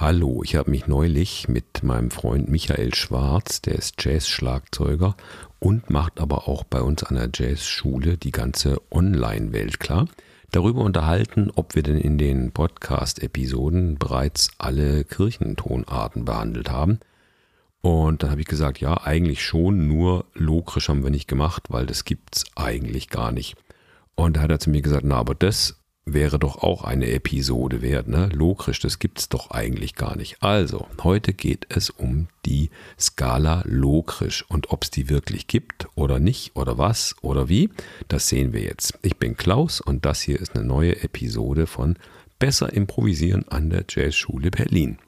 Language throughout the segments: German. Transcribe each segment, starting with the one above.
Hallo, ich habe mich neulich mit meinem Freund Michael Schwarz, der ist Jazz-Schlagzeuger und macht aber auch bei uns an der Jazzschule die ganze Online-Welt klar, darüber unterhalten, ob wir denn in den Podcast-Episoden bereits alle Kirchentonarten behandelt haben. Und dann habe ich gesagt, ja, eigentlich schon, nur lokrisch haben wir nicht gemacht, weil das gibt's eigentlich gar nicht. Und da hat er zu mir gesagt, na, aber das wäre doch auch eine Episode wert, ne? Lokrisch, das gibt's doch eigentlich gar nicht. Also, heute geht es um die Skala Lokrisch und ob es die wirklich gibt oder nicht oder was oder wie, das sehen wir jetzt. Ich bin Klaus und das hier ist eine neue Episode von Besser improvisieren an der Jazzschule Berlin.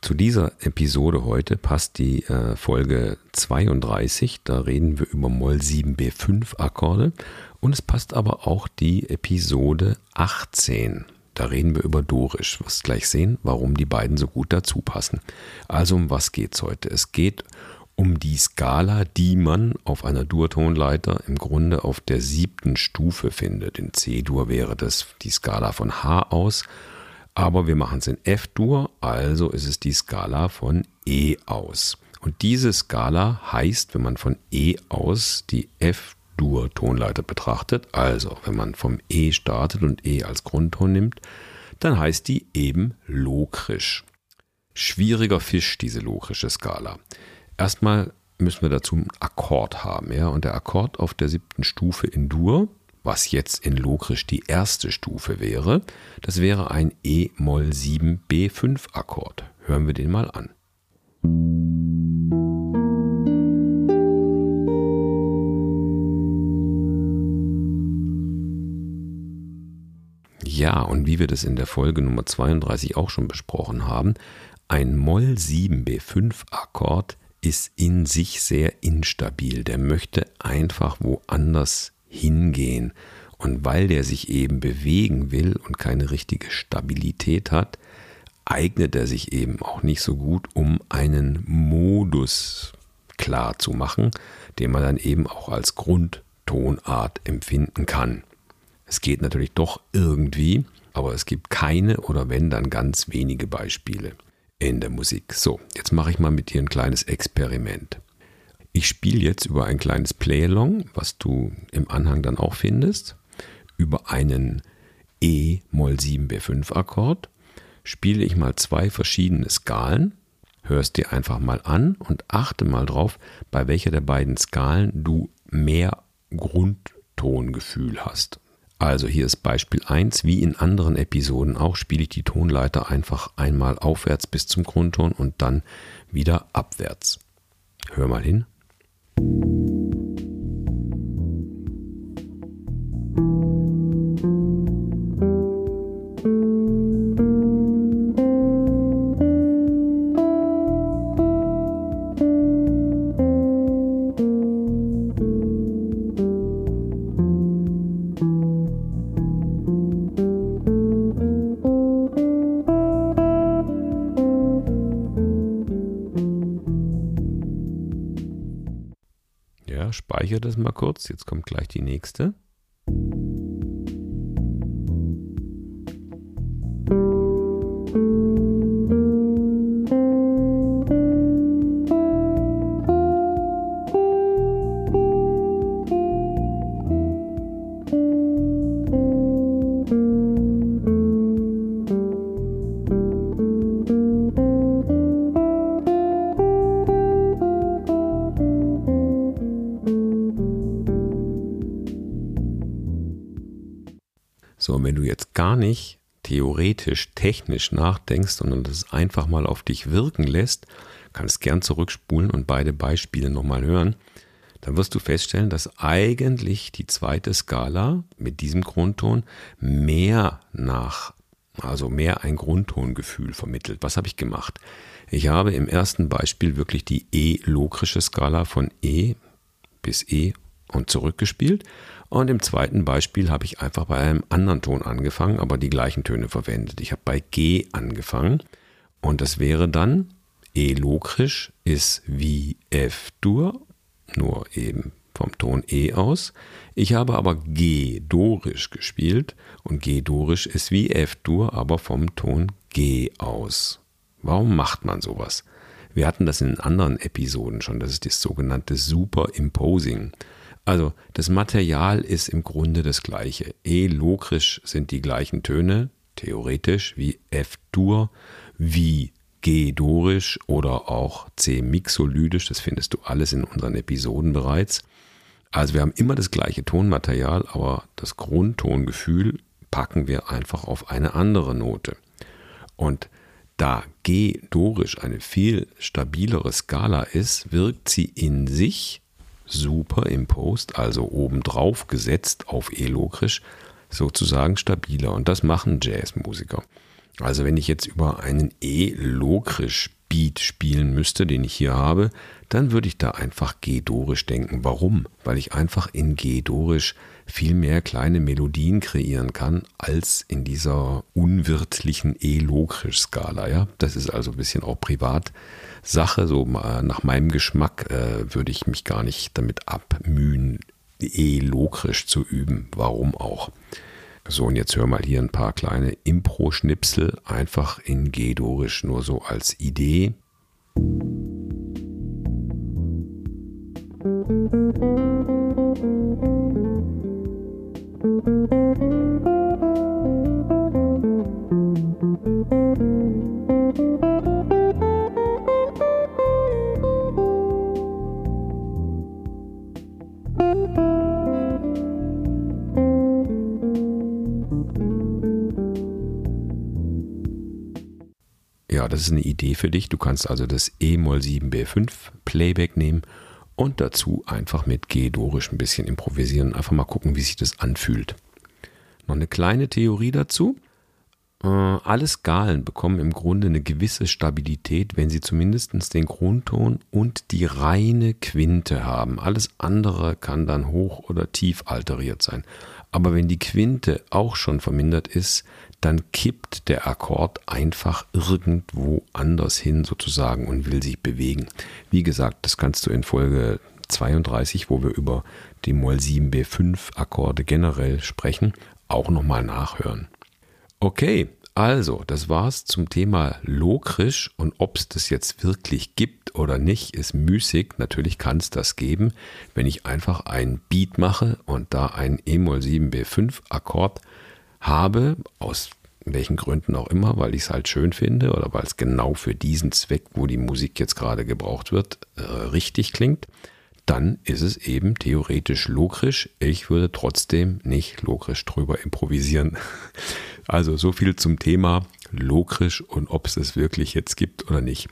Zu dieser Episode heute passt die äh, Folge 32. Da reden wir über Moll 7b5 Akkorde. Und es passt aber auch die Episode 18. Da reden wir über Dorisch. Wirst gleich sehen, warum die beiden so gut dazu passen. Also um was geht es heute? Es geht um die Skala, die man auf einer Durtonleiter im Grunde auf der siebten Stufe findet. In C-Dur wäre das die Skala von H aus aber wir machen es in F-Dur, also ist es die Skala von E aus. Und diese Skala heißt, wenn man von E aus die F-Dur-Tonleiter betrachtet, also wenn man vom E startet und E als Grundton nimmt, dann heißt die eben lokrisch. Schwieriger Fisch, diese lokrische Skala. Erstmal müssen wir dazu einen Akkord haben, ja, und der Akkord auf der siebten Stufe in Dur was jetzt in Lokrisch die erste Stufe wäre, das wäre ein E-Moll 7 B5 Akkord. Hören wir den mal an. Ja, und wie wir das in der Folge Nummer 32 auch schon besprochen haben, ein Moll 7 B5 Akkord ist in sich sehr instabil. Der möchte einfach woanders hingehen. Und weil der sich eben bewegen will und keine richtige Stabilität hat, eignet er sich eben auch nicht so gut, um einen Modus klar zu machen, den man dann eben auch als Grundtonart empfinden kann. Es geht natürlich doch irgendwie, aber es gibt keine oder wenn dann ganz wenige Beispiele in der Musik. So, jetzt mache ich mal mit dir ein kleines Experiment. Ich spiele jetzt über ein kleines Playalong, was du im Anhang dann auch findest, über einen E-Moll-7-B5-Akkord, spiele ich mal zwei verschiedene Skalen, hörst dir einfach mal an und achte mal drauf, bei welcher der beiden Skalen du mehr Grundtongefühl hast. Also hier ist Beispiel 1, wie in anderen Episoden auch, spiele ich die Tonleiter einfach einmal aufwärts bis zum Grundton und dann wieder abwärts. Hör mal hin. thank you speichere das mal kurz. Jetzt kommt gleich die nächste. Jetzt gar nicht theoretisch, technisch nachdenkst, sondern das einfach mal auf dich wirken lässt, kannst gern zurückspulen und beide Beispiele nochmal hören, dann wirst du feststellen, dass eigentlich die zweite Skala mit diesem Grundton mehr nach, also mehr ein Grundtongefühl vermittelt. Was habe ich gemacht? Ich habe im ersten Beispiel wirklich die E-lokrische Skala von E bis E und zurückgespielt und im zweiten Beispiel habe ich einfach bei einem anderen Ton angefangen, aber die gleichen Töne verwendet. Ich habe bei G angefangen und das wäre dann E-Lokrisch ist wie F-Dur, nur eben vom Ton E aus. Ich habe aber G-Dorisch gespielt und G-Dorisch ist wie F-Dur, aber vom Ton G aus. Warum macht man sowas? Wir hatten das in anderen Episoden schon, das ist das sogenannte Superimposing. Also das Material ist im Grunde das gleiche. E-Lokrisch sind die gleichen Töne, theoretisch, wie F-Dur, wie G-Dorisch oder auch C-Mixolydisch, das findest du alles in unseren Episoden bereits. Also wir haben immer das gleiche Tonmaterial, aber das Grundtongefühl packen wir einfach auf eine andere Note. Und da G-Dorisch eine viel stabilere Skala ist, wirkt sie in sich superimposed, also obendrauf gesetzt auf E-Lokrisch, sozusagen stabiler. Und das machen Jazzmusiker. Also wenn ich jetzt über einen E-Lokrisch Beat spielen müsste, den ich hier habe, dann würde ich da einfach G-Dorisch denken. Warum? Weil ich einfach in G-Dorisch viel mehr kleine Melodien kreieren kann als in dieser unwirtlichen E-Lokrisch-Skala. Ja? Das ist also ein bisschen auch Privatsache. So nach meinem Geschmack äh, würde ich mich gar nicht damit abmühen, E-Lokrisch zu üben. Warum auch? So, und jetzt hör mal hier ein paar kleine Impro-Schnipsel, einfach in G-Dorisch, nur so als Idee. Ja, das ist eine Idee für dich. Du kannst also das E-Moll 7b5 Playback nehmen und dazu einfach mit G-Dorisch ein bisschen improvisieren. Einfach mal gucken, wie sich das anfühlt. Noch eine kleine Theorie dazu. Äh, alle Skalen bekommen im Grunde eine gewisse Stabilität, wenn sie zumindest den Grundton und die reine Quinte haben. Alles andere kann dann hoch oder tief alteriert sein. Aber wenn die Quinte auch schon vermindert ist, dann kippt der Akkord einfach irgendwo anders hin sozusagen und will sich bewegen. Wie gesagt, das kannst du in Folge 32, wo wir über die Moll 7b5 Akkorde generell sprechen, auch nochmal nachhören. Okay, also, das war's zum Thema Lokrisch und ob es das jetzt wirklich gibt oder nicht, ist müßig. Natürlich kann es das geben, wenn ich einfach ein Beat mache und da ein E-Moll 7b5 Akkord habe, aus welchen Gründen auch immer, weil ich es halt schön finde oder weil es genau für diesen Zweck, wo die Musik jetzt gerade gebraucht wird, äh, richtig klingt, dann ist es eben theoretisch lokrisch. Ich würde trotzdem nicht lokrisch drüber improvisieren. Also so viel zum Thema lokrisch und ob es es wirklich jetzt gibt oder nicht.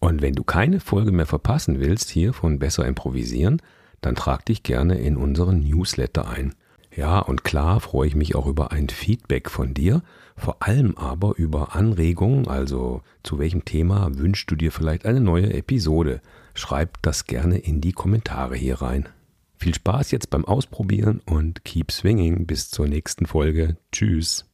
Und wenn du keine Folge mehr verpassen willst hier von Besser Improvisieren, dann trag dich gerne in unseren Newsletter ein. Ja, und klar freue ich mich auch über ein Feedback von dir, vor allem aber über Anregungen, also zu welchem Thema wünschst du dir vielleicht eine neue Episode. Schreib das gerne in die Kommentare hier rein. Viel Spaß jetzt beim Ausprobieren und keep swinging bis zur nächsten Folge. Tschüss.